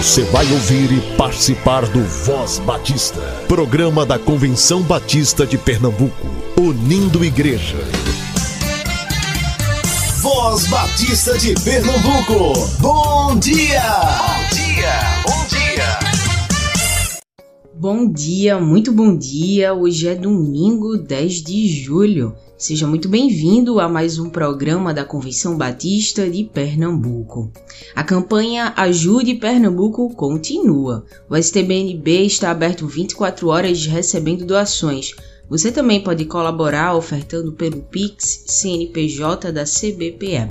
Você vai ouvir e participar do Voz Batista, programa da Convenção Batista de Pernambuco, unindo igreja. Voz Batista de Pernambuco, bom dia! Bom dia, bom dia! Bom dia, muito bom dia. Hoje é domingo 10 de julho. Seja muito bem-vindo a mais um programa da Convenção Batista de Pernambuco. A campanha Ajude Pernambuco continua. O STBNB está aberto 24 horas recebendo doações. Você também pode colaborar ofertando pelo Pix CNPJ da CBPE.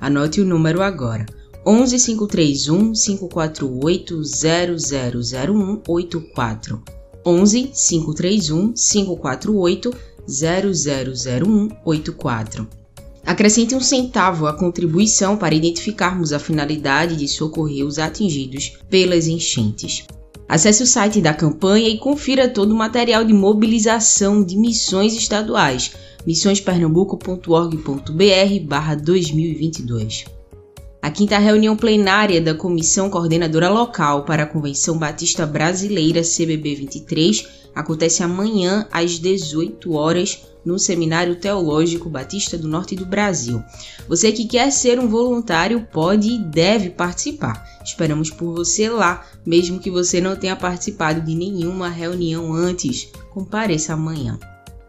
Anote o número agora. 11 531 548 0001 84 11 531 548 000184. Acrescente um centavo à contribuição para identificarmos a finalidade de socorrer os atingidos pelas enchentes. Acesse o site da campanha e confira todo o material de mobilização de missões estaduais missõespernambuco.org.br/2022. A quinta reunião plenária da Comissão Coordenadora Local para a Convenção Batista Brasileira CBB 23 acontece amanhã às 18 horas no Seminário Teológico Batista do Norte do Brasil. Você que quer ser um voluntário pode e deve participar. Esperamos por você lá, mesmo que você não tenha participado de nenhuma reunião antes. Compareça amanhã.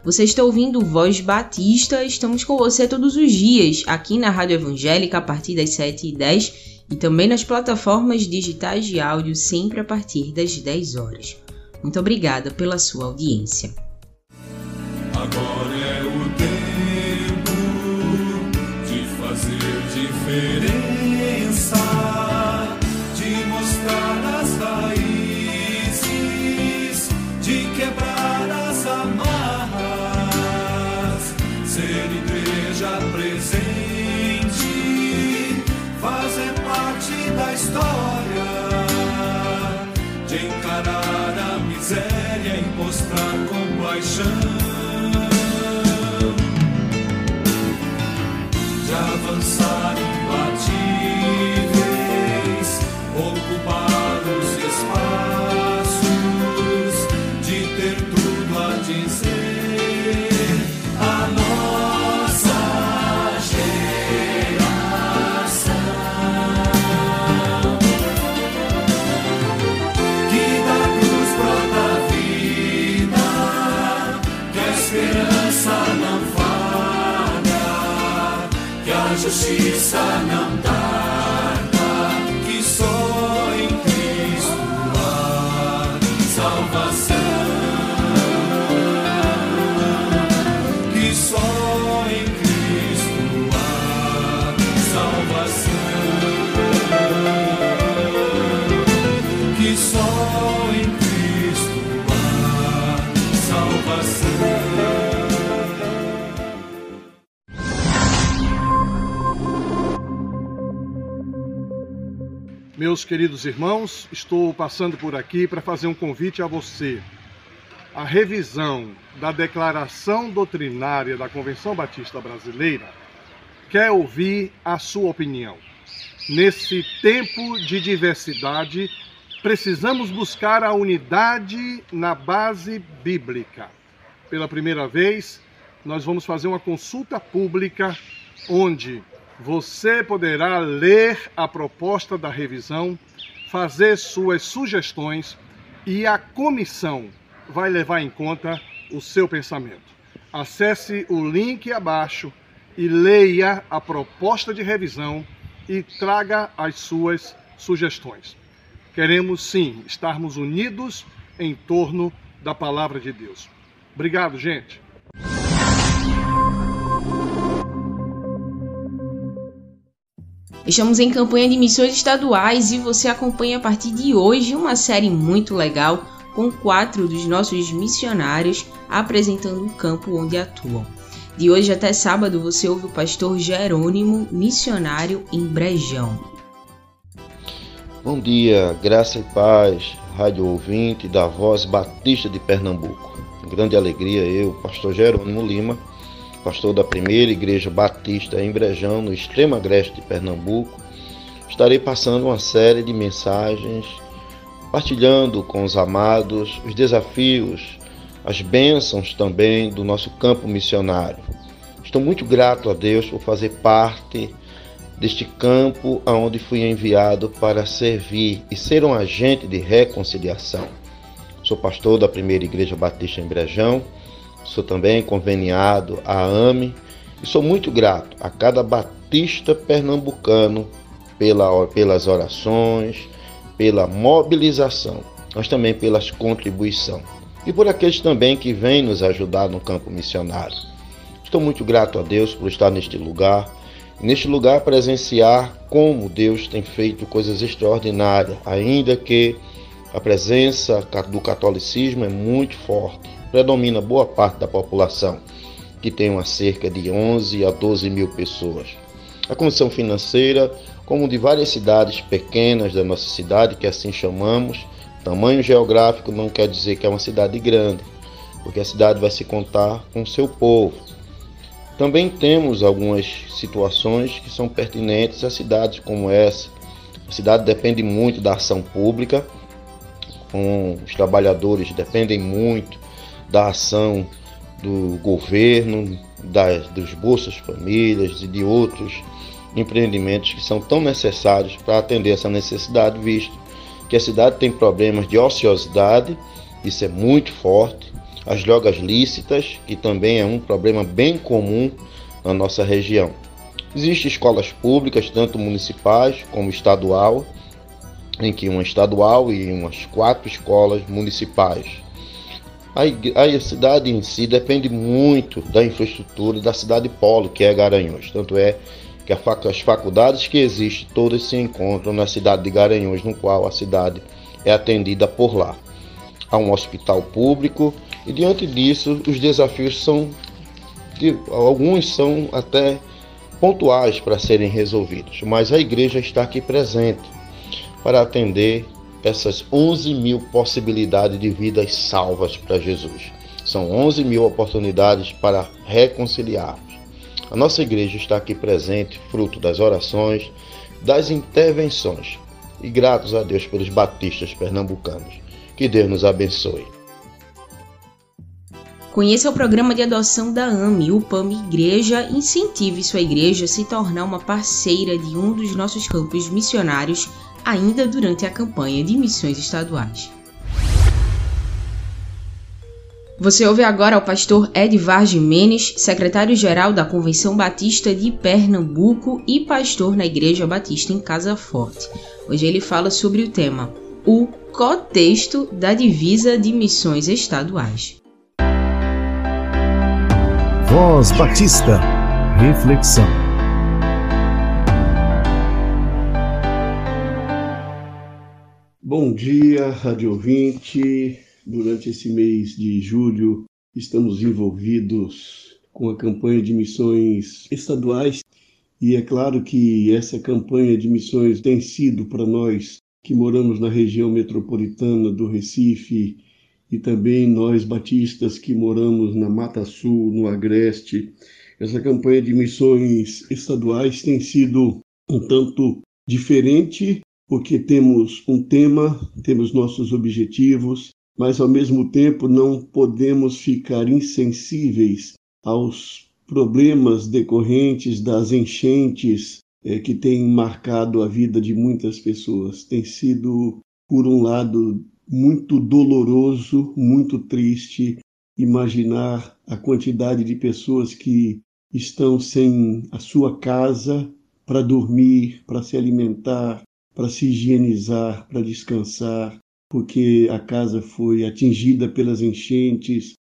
Você está ouvindo Voz Batista, estamos com você todos os dias, aqui na Rádio Evangélica a partir das 7h10 e também nas plataformas digitais de áudio sempre a partir das 10 horas. Muito obrigada pela sua audiência. Agora é o tempo de fazer diferença, miséria e mostrar compaixão. De avançar justiça não tarda, Meus queridos irmãos, estou passando por aqui para fazer um convite a você. A revisão da declaração doutrinária da Convenção Batista Brasileira quer ouvir a sua opinião. Nesse tempo de diversidade, precisamos buscar a unidade na base bíblica. Pela primeira vez, nós vamos fazer uma consulta pública onde você poderá ler a proposta da revisão, fazer suas sugestões e a comissão vai levar em conta o seu pensamento. Acesse o link abaixo e leia a proposta de revisão e traga as suas sugestões. Queremos sim estarmos unidos em torno da palavra de Deus. Obrigado, gente. Estamos em campanha de missões estaduais e você acompanha a partir de hoje uma série muito legal com quatro dos nossos missionários apresentando o campo onde atuam. De hoje até sábado você ouve o pastor Jerônimo, missionário em Brejão. Bom dia, graça e paz, rádio ouvinte da Voz Batista de Pernambuco. Com grande alegria, eu, pastor Jerônimo Lima, pastor da primeira igreja batista em Brejão, no extremo agreste de Pernambuco, estarei passando uma série de mensagens, partilhando com os amados os desafios, as bênçãos também do nosso campo missionário. Estou muito grato a Deus por fazer parte deste campo aonde fui enviado para servir e ser um agente de reconciliação. Sou pastor da Primeira Igreja Batista em Brejão, sou também conveniado à AME e sou muito grato a cada batista pernambucano pela, pelas orações, pela mobilização, mas também pelas contribuições. E por aqueles também que vêm nos ajudar no campo missionário. Estou muito grato a Deus por estar neste lugar, neste lugar presenciar como Deus tem feito coisas extraordinárias, ainda que a presença do catolicismo é muito forte, predomina boa parte da população, que tem uma cerca de 11 a 12 mil pessoas. A condição financeira, como de várias cidades pequenas da nossa cidade, que assim chamamos, tamanho geográfico não quer dizer que é uma cidade grande, porque a cidade vai se contar com seu povo. Também temos algumas situações que são pertinentes a cidades como essa. A cidade depende muito da ação pública, com os trabalhadores dependem muito da ação do governo, das, dos Bolsas Famílias e de outros empreendimentos que são tão necessários para atender essa necessidade, visto que a cidade tem problemas de ociosidade, isso é muito forte, as drogas lícitas, que também é um problema bem comum na nossa região. Existem escolas públicas, tanto municipais como estadual, em que uma estadual e umas quatro escolas municipais. A, a cidade em si depende muito da infraestrutura da cidade polo, que é Garanhuns. Tanto é que as faculdades que existem todas se encontram na cidade de Garanhuns, no qual a cidade é atendida por lá. Há um hospital público e diante disso os desafios são alguns são até pontuais para serem resolvidos, mas a igreja está aqui presente para atender essas 11 mil possibilidades de vidas salvas para Jesus. São 11 mil oportunidades para reconciliarmos. A nossa igreja está aqui presente, fruto das orações, das intervenções. E gratos a Deus pelos batistas pernambucanos. Que Deus nos abençoe. Conheça o programa de adoção da AME, o PAM Igreja. Incentive sua igreja a se tornar uma parceira de um dos nossos campos missionários ainda durante a campanha de missões estaduais. Você ouve agora o pastor Edvar Jimenez, secretário-geral da Convenção Batista de Pernambuco e pastor na Igreja Batista em Casa Forte. Hoje ele fala sobre o tema O Cotexto da Divisa de Missões Estaduais. Voz Batista. Reflexão. Bom dia, rádio ouvinte. Durante esse mês de julho, estamos envolvidos com a campanha de missões estaduais e é claro que essa campanha de missões tem sido para nós que moramos na região metropolitana do Recife e também nós batistas que moramos na Mata Sul, no Agreste. Essa campanha de missões estaduais tem sido um tanto diferente porque temos um tema, temos nossos objetivos, mas ao mesmo tempo não podemos ficar insensíveis aos problemas decorrentes das enchentes é, que têm marcado a vida de muitas pessoas. Tem sido, por um lado, muito doloroso, muito triste imaginar a quantidade de pessoas que estão sem a sua casa para dormir, para se alimentar, para se higienizar, para descansar, porque a casa foi atingida pelas enchentes.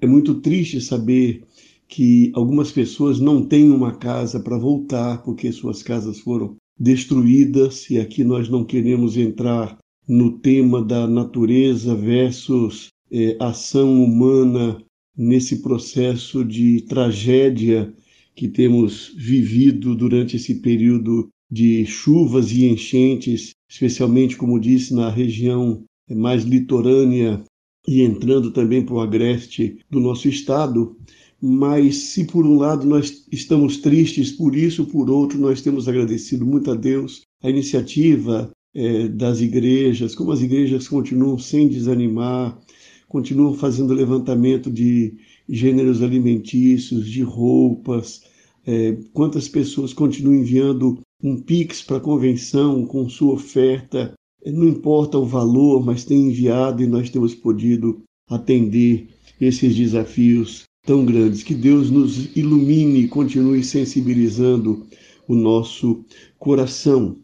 É muito triste saber que algumas pessoas não têm uma casa para voltar porque suas casas foram destruídas e aqui nós não queremos entrar no tema da natureza versus é, ação humana nesse processo de tragédia que temos vivido durante esse período de chuvas e enchentes, especialmente, como disse, na região mais litorânea e entrando também para o agreste do nosso estado. Mas se por um lado nós estamos tristes por isso, por outro nós temos agradecido muito a Deus a iniciativa é, das igrejas, como as igrejas continuam sem desanimar, continuam fazendo levantamento de gêneros alimentícios, de roupas, é, quantas pessoas continuam enviando um Pix para a convenção com sua oferta. Não importa o valor, mas tem enviado e nós temos podido atender esses desafios tão grandes. Que Deus nos ilumine e continue sensibilizando o nosso coração.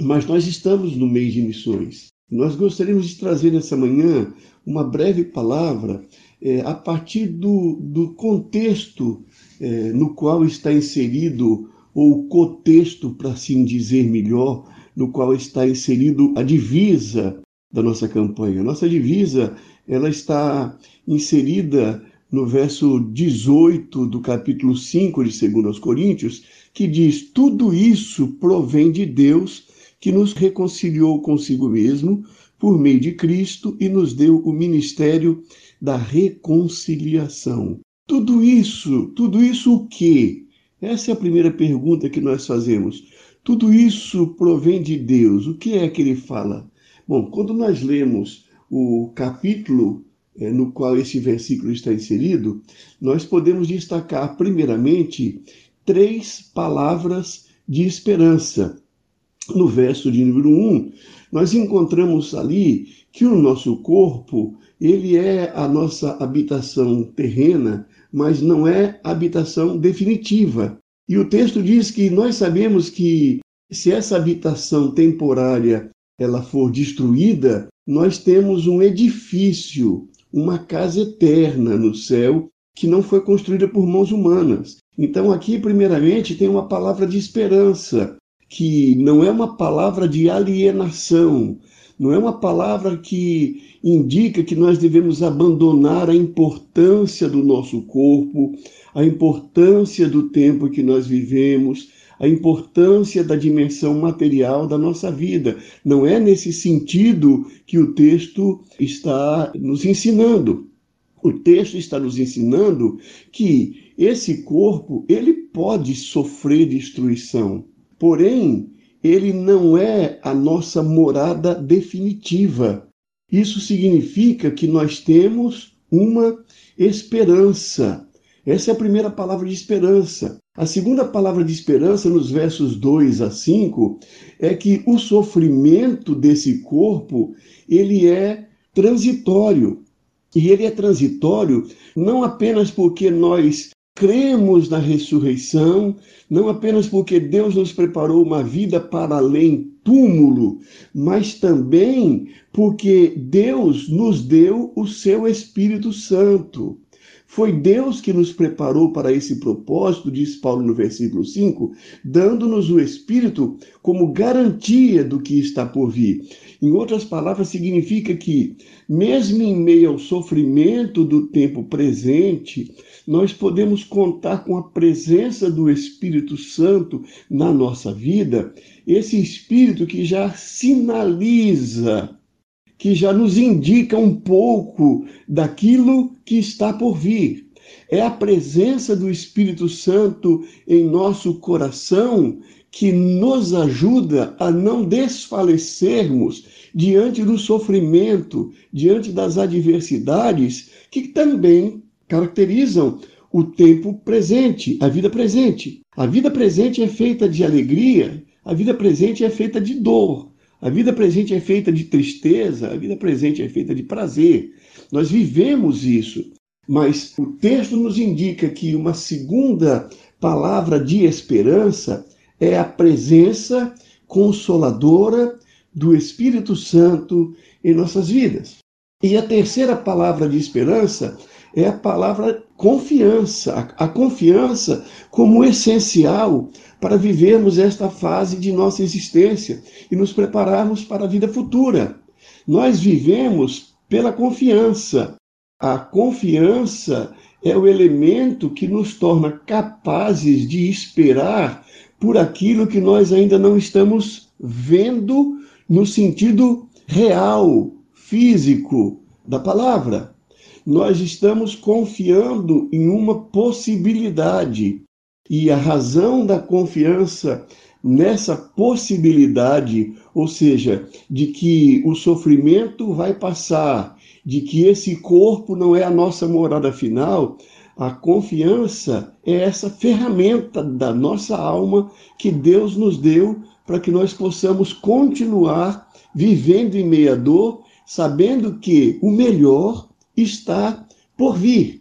Mas nós estamos no mês de missões. Nós gostaríamos de trazer nessa manhã uma breve palavra é, a partir do, do contexto é, no qual está inserido, ou o contexto, para assim dizer melhor, no qual está inserido a divisa da nossa campanha. Nossa divisa ela está inserida no verso 18 do capítulo 5 de 2 Coríntios, que diz: Tudo isso provém de Deus que nos reconciliou consigo mesmo por meio de Cristo e nos deu o ministério da reconciliação. Tudo isso, tudo isso o quê? Essa é a primeira pergunta que nós fazemos. Tudo isso provém de Deus. O que é que ele fala? Bom, quando nós lemos o capítulo é, no qual esse versículo está inserido, nós podemos destacar, primeiramente, três palavras de esperança. No verso de número 1, nós encontramos ali que o nosso corpo, ele é a nossa habitação terrena, mas não é habitação definitiva. E o texto diz que nós sabemos que se essa habitação temporária ela for destruída, nós temos um edifício, uma casa eterna no céu que não foi construída por mãos humanas. Então aqui primeiramente tem uma palavra de esperança, que não é uma palavra de alienação, não é uma palavra que indica que nós devemos abandonar a importância do nosso corpo, a importância do tempo que nós vivemos, a importância da dimensão material da nossa vida. Não é nesse sentido que o texto está nos ensinando. O texto está nos ensinando que esse corpo, ele pode sofrer destruição. Porém, ele não é a nossa morada definitiva. Isso significa que nós temos uma esperança. Essa é a primeira palavra de esperança. A segunda palavra de esperança, nos versos 2 a 5, é que o sofrimento desse corpo, ele é transitório. E ele é transitório não apenas porque nós cremos na ressurreição, não apenas porque Deus nos preparou uma vida para além túmulo, mas também porque Deus nos deu o seu Espírito Santo. Foi Deus que nos preparou para esse propósito, diz Paulo no versículo 5, dando-nos o Espírito como garantia do que está por vir. Em outras palavras, significa que, mesmo em meio ao sofrimento do tempo presente, nós podemos contar com a presença do Espírito Santo na nossa vida, esse Espírito que já sinaliza que já nos indica um pouco daquilo que está por vir. É a presença do Espírito Santo em nosso coração que nos ajuda a não desfalecermos diante do sofrimento, diante das adversidades que também caracterizam o tempo presente, a vida presente. A vida presente é feita de alegria, a vida presente é feita de dor, a vida presente é feita de tristeza, a vida presente é feita de prazer. Nós vivemos isso. Mas o texto nos indica que uma segunda palavra de esperança é a presença consoladora do Espírito Santo em nossas vidas. E a terceira palavra de esperança é a palavra confiança. A confiança como essencial para vivermos esta fase de nossa existência e nos prepararmos para a vida futura. Nós vivemos pela confiança. A confiança é o elemento que nos torna capazes de esperar por aquilo que nós ainda não estamos vendo no sentido real, físico da palavra. Nós estamos confiando em uma possibilidade. E a razão da confiança nessa possibilidade, ou seja, de que o sofrimento vai passar, de que esse corpo não é a nossa morada final, a confiança é essa ferramenta da nossa alma que Deus nos deu para que nós possamos continuar vivendo em meia dor, sabendo que o melhor está por vir.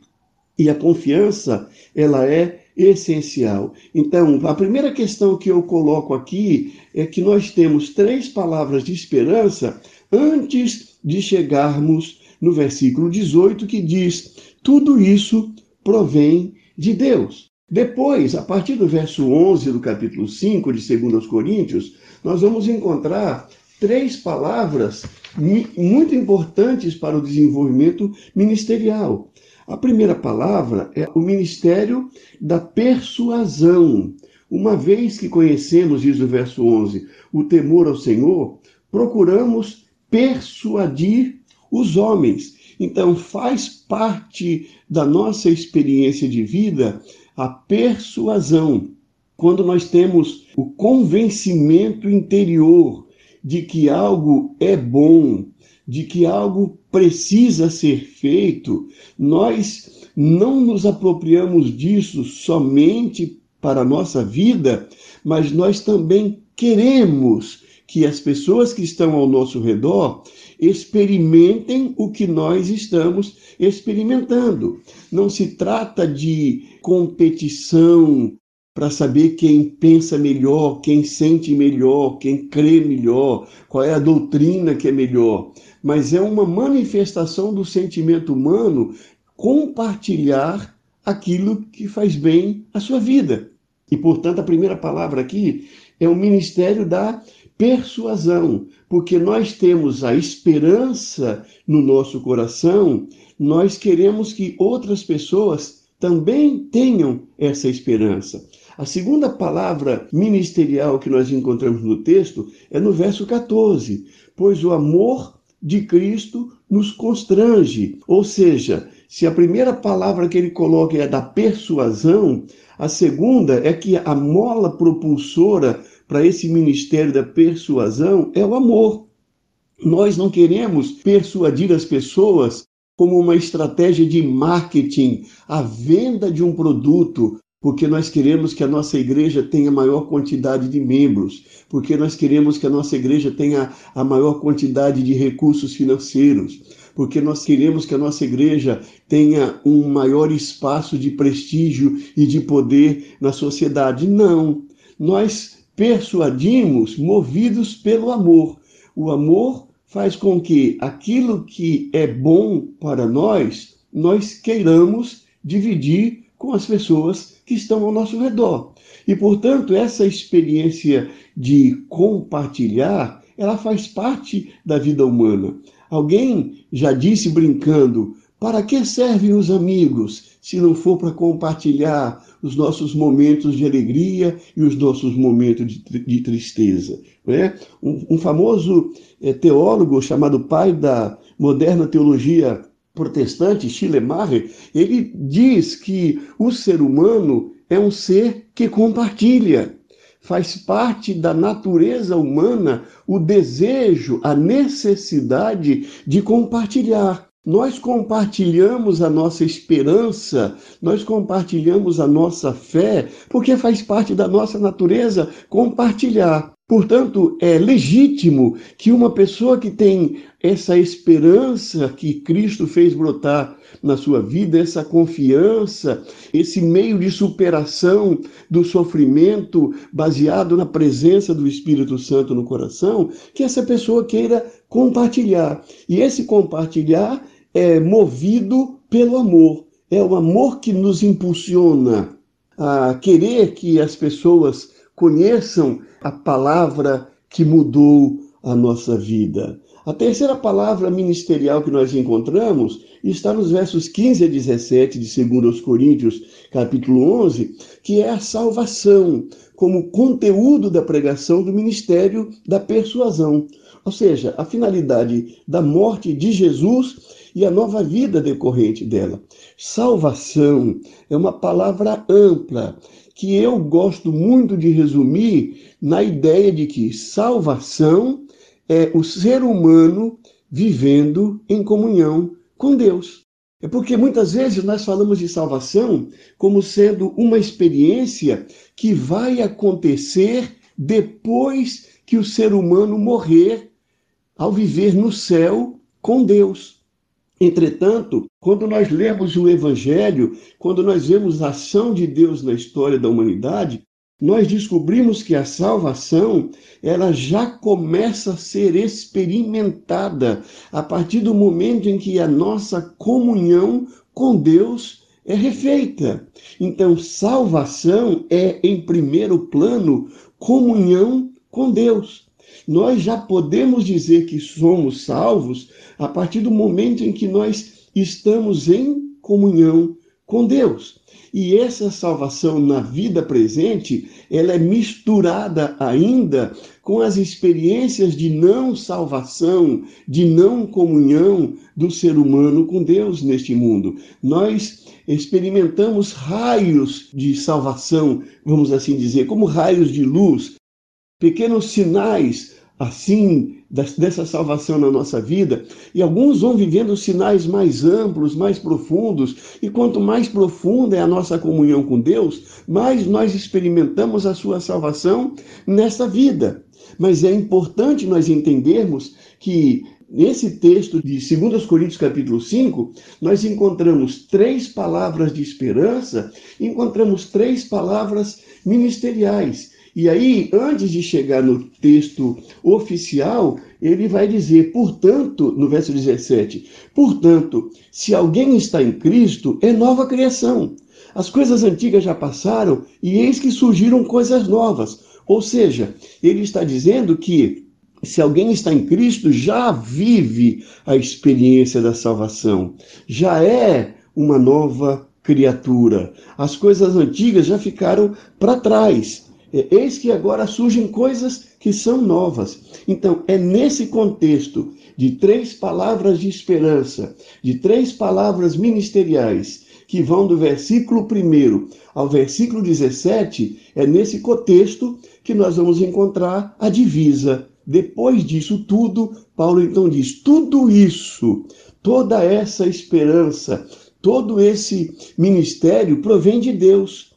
E a confiança, ela é essencial. Então, a primeira questão que eu coloco aqui é que nós temos três palavras de esperança antes de chegarmos no versículo 18, que diz: Tudo isso provém de Deus. Depois, a partir do verso 11 do capítulo 5 de 2 Coríntios, nós vamos encontrar três palavras muito importantes para o desenvolvimento ministerial. A primeira palavra é o ministério da persuasão. Uma vez que conhecemos, diz o verso 11, o temor ao Senhor, procuramos persuadir os homens. Então, faz parte da nossa experiência de vida a persuasão. Quando nós temos o convencimento interior de que algo é bom, de que algo precisa ser feito, nós não nos apropriamos disso somente para a nossa vida, mas nós também queremos que as pessoas que estão ao nosso redor experimentem o que nós estamos experimentando. Não se trata de competição para saber quem pensa melhor, quem sente melhor, quem crê melhor, qual é a doutrina que é melhor mas é uma manifestação do sentimento humano compartilhar aquilo que faz bem à sua vida. E, portanto, a primeira palavra aqui é o ministério da persuasão, porque nós temos a esperança no nosso coração, nós queremos que outras pessoas também tenham essa esperança. A segunda palavra ministerial que nós encontramos no texto é no verso 14: Pois o amor de Cristo nos constrange. Ou seja, se a primeira palavra que ele coloca é da persuasão, a segunda é que a mola propulsora para esse ministério da persuasão é o amor. Nós não queremos persuadir as pessoas como uma estratégia de marketing, a venda de um produto, porque nós queremos que a nossa igreja tenha maior quantidade de membros, porque nós queremos que a nossa igreja tenha a maior quantidade de recursos financeiros, porque nós queremos que a nossa igreja tenha um maior espaço de prestígio e de poder na sociedade. Não. Nós persuadimos movidos pelo amor. O amor faz com que aquilo que é bom para nós, nós queiramos dividir com as pessoas que estão ao nosso redor. E, portanto, essa experiência de compartilhar, ela faz parte da vida humana. Alguém já disse brincando: para que servem os amigos se não for para compartilhar os nossos momentos de alegria e os nossos momentos de, de tristeza? Né? Um, um famoso é, teólogo chamado pai da moderna teologia protestante, Schleiermacher, ele diz que o ser humano é um ser que compartilha. Faz parte da natureza humana o desejo, a necessidade de compartilhar. Nós compartilhamos a nossa esperança, nós compartilhamos a nossa fé, porque faz parte da nossa natureza compartilhar. Portanto, é legítimo que uma pessoa que tem essa esperança que Cristo fez brotar na sua vida, essa confiança, esse meio de superação do sofrimento baseado na presença do Espírito Santo no coração, que essa pessoa queira compartilhar. E esse compartilhar é movido pelo amor. É o amor que nos impulsiona a querer que as pessoas conheçam a palavra que mudou a nossa vida. A terceira palavra ministerial que nós encontramos está nos versos 15 a 17 de 2 Coríntios, capítulo 11, que é a salvação, como conteúdo da pregação do ministério da persuasão. Ou seja, a finalidade da morte de Jesus e a nova vida decorrente dela. Salvação é uma palavra ampla que eu gosto muito de resumir na ideia de que salvação é o ser humano vivendo em comunhão com Deus. É porque muitas vezes nós falamos de salvação como sendo uma experiência que vai acontecer depois que o ser humano morrer ao viver no céu com Deus. Entretanto, quando nós lemos o Evangelho, quando nós vemos a ação de Deus na história da humanidade, nós descobrimos que a salvação ela já começa a ser experimentada a partir do momento em que a nossa comunhão com Deus é refeita. Então, salvação é, em primeiro plano, comunhão com Deus. Nós já podemos dizer que somos salvos a partir do momento em que nós estamos em comunhão com Deus. E essa salvação na vida presente, ela é misturada ainda com as experiências de não salvação, de não comunhão do ser humano com Deus neste mundo. Nós experimentamos raios de salvação, vamos assim dizer, como raios de luz, pequenos sinais assim dessa salvação na nossa vida, e alguns vão vivendo sinais mais amplos, mais profundos, e quanto mais profunda é a nossa comunhão com Deus, mais nós experimentamos a sua salvação nessa vida. Mas é importante nós entendermos que Nesse texto de 2 Coríntios capítulo 5, nós encontramos três palavras de esperança, encontramos três palavras ministeriais. E aí, antes de chegar no texto oficial, ele vai dizer, portanto, no verso 17: portanto, se alguém está em Cristo, é nova criação. As coisas antigas já passaram e eis que surgiram coisas novas. Ou seja, ele está dizendo que se alguém está em Cristo, já vive a experiência da salvação, já é uma nova criatura. As coisas antigas já ficaram para trás. É, eis que agora surgem coisas que são novas. Então, é nesse contexto de três palavras de esperança, de três palavras ministeriais, que vão do versículo 1 ao versículo 17, é nesse contexto que nós vamos encontrar a divisa. Depois disso tudo, Paulo então diz: tudo isso, toda essa esperança, todo esse ministério provém de Deus.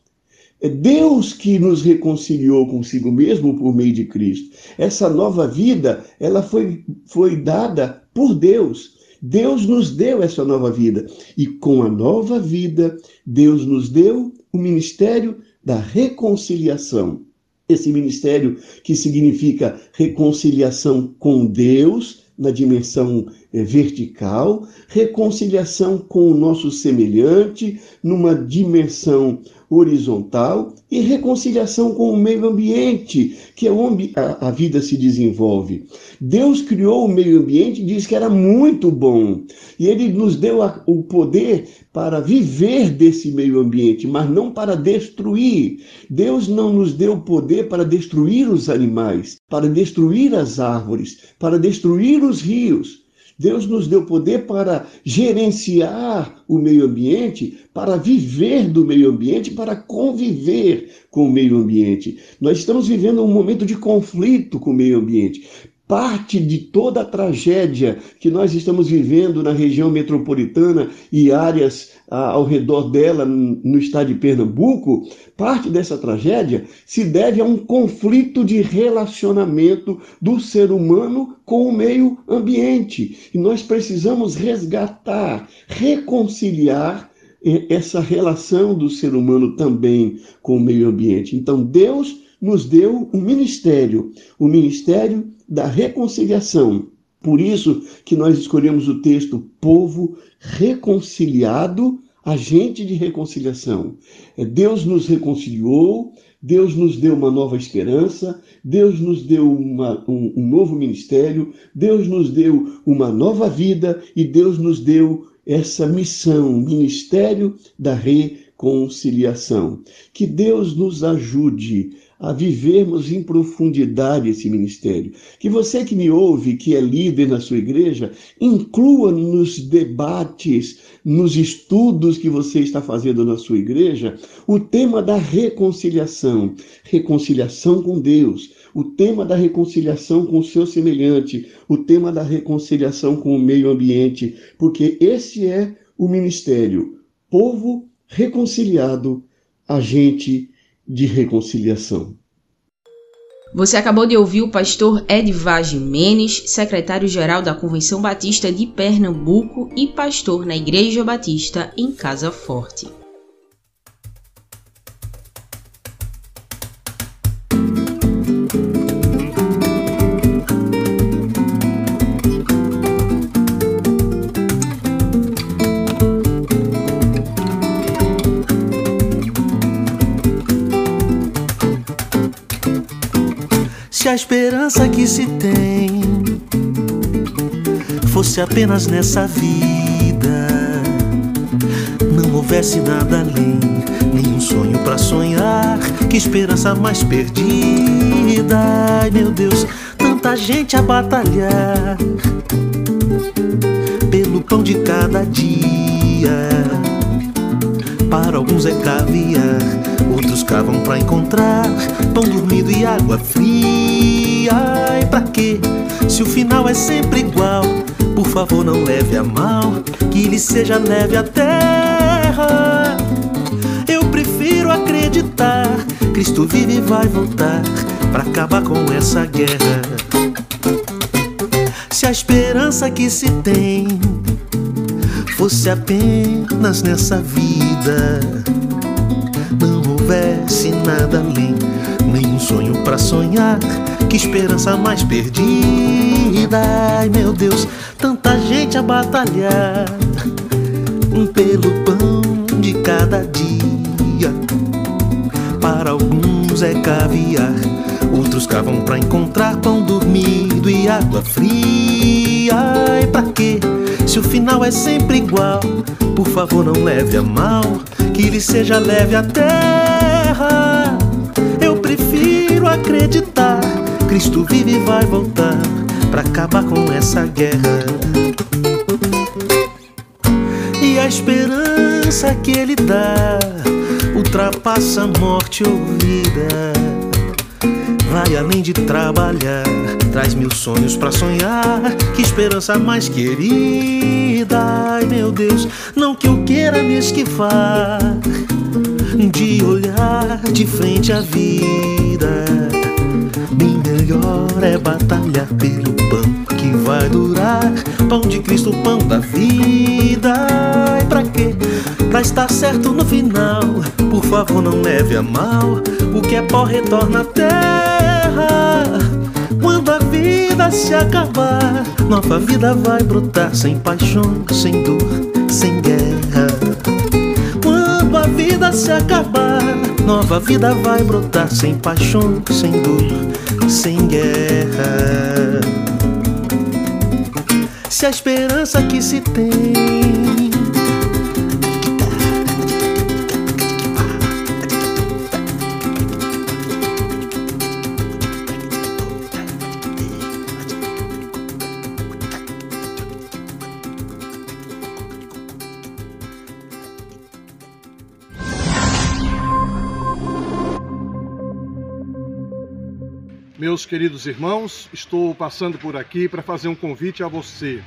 É Deus que nos reconciliou consigo mesmo por meio de Cristo. Essa nova vida, ela foi, foi dada por Deus. Deus nos deu essa nova vida. E com a nova vida, Deus nos deu o ministério da reconciliação. Esse ministério que significa reconciliação com Deus na dimensão eh, vertical, reconciliação com o nosso semelhante numa dimensão horizontal e reconciliação com o meio ambiente, que é onde a, a vida se desenvolve. Deus criou o meio ambiente e diz que era muito bom. E ele nos deu a, o poder para viver desse meio ambiente, mas não para destruir. Deus não nos deu poder para destruir os animais, para destruir as árvores, para destruir os rios. Deus nos deu poder para gerenciar o meio ambiente, para viver do meio ambiente, para conviver com o meio ambiente. Nós estamos vivendo um momento de conflito com o meio ambiente parte de toda a tragédia que nós estamos vivendo na região metropolitana e áreas ah, ao redor dela, no estado de Pernambuco, parte dessa tragédia se deve a um conflito de relacionamento do ser humano com o meio ambiente. E nós precisamos resgatar, reconciliar eh, essa relação do ser humano também com o meio ambiente. Então, Deus nos deu um ministério, o ministério da reconciliação. Por isso que nós escolhemos o texto povo reconciliado, agente de reconciliação. É, Deus nos reconciliou, Deus nos deu uma nova esperança, Deus nos deu uma, um, um novo ministério, Deus nos deu uma nova vida e Deus nos deu essa missão, ministério da reconciliação. Que Deus nos ajude a vivermos em profundidade esse ministério. Que você que me ouve, que é líder na sua igreja, inclua nos debates, nos estudos que você está fazendo na sua igreja, o tema da reconciliação, reconciliação com Deus, o tema da reconciliação com o seu semelhante, o tema da reconciliação com o meio ambiente, porque esse é o ministério, povo reconciliado, agente de reconciliação. Você acabou de ouvir o pastor Edvar Jimenez, secretário-geral da Convenção Batista de Pernambuco e pastor na Igreja Batista em Casa Forte. A esperança que se tem fosse apenas nessa vida, não houvesse nada além, nenhum sonho para sonhar, que esperança mais perdida. Ai meu Deus, tanta gente a batalhar pelo pão de cada dia. Para alguns é caviar, outros cavam pra encontrar pão dormido e água fria. Ai, pra quê? Se o final é sempre igual, por favor não leve a mal, que lhe seja leve a terra. Eu prefiro acreditar, Cristo vive e vai voltar pra acabar com essa guerra. Se a esperança que se tem fosse apenas nessa vida, não houvesse nada além, nenhum sonho pra sonhar, que esperança mais perdida. Ai meu Deus, tanta gente a batalhar pelo pão de cada dia. Para alguns é caviar, outros cavam pra encontrar pão dormido e água fria. Ai, pra quê? Se o final é sempre igual, por favor não leve a mal, que lhe seja leve a terra. Eu prefiro acreditar, Cristo vive e vai voltar pra acabar com essa guerra. E a esperança que ele dá ultrapassa a morte ou vida. Vai além de trabalhar, traz mil sonhos pra sonhar. Que esperança mais querida, ai meu Deus, não que eu queira me esquivar de olhar de frente à vida. Pelo pão que vai durar. Pão de Cristo, pão da vida. E pra quê? Pra estar certo no final. Por favor, não leve a mal. O que é pó retorna à terra. Quando a vida se acabar, nova vida vai brotar sem paixão, sem dor, sem guerra. Quando a vida se acabar, nova vida vai brotar sem paixão, sem dor, sem guerra. Se a esperança que se tem Meus queridos irmãos, estou passando por aqui para fazer um convite a você.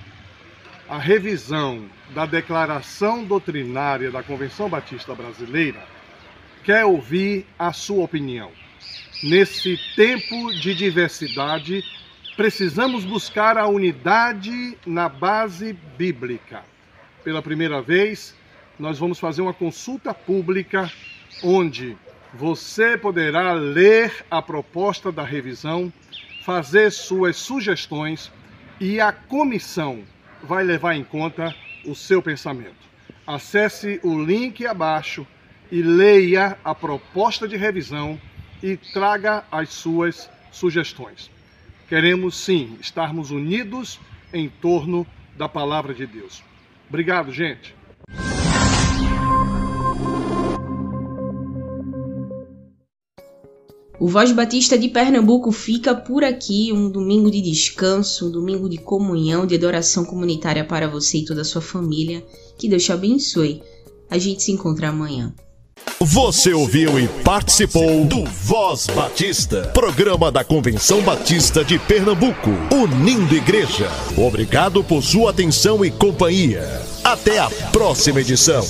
A revisão da declaração doutrinária da Convenção Batista Brasileira quer ouvir a sua opinião. Nesse tempo de diversidade, precisamos buscar a unidade na base bíblica. Pela primeira vez, nós vamos fazer uma consulta pública onde você poderá ler a proposta da revisão, fazer suas sugestões e a comissão vai levar em conta o seu pensamento. Acesse o link abaixo e leia a proposta de revisão e traga as suas sugestões. Queremos sim estarmos unidos em torno da palavra de Deus. Obrigado, gente. O Voz Batista de Pernambuco fica por aqui, um domingo de descanso, um domingo de comunhão, de adoração comunitária para você e toda a sua família. Que Deus te abençoe. A gente se encontra amanhã. Você ouviu e participou do Voz Batista, programa da Convenção Batista de Pernambuco, unindo igreja. Obrigado por sua atenção e companhia. Até a próxima edição.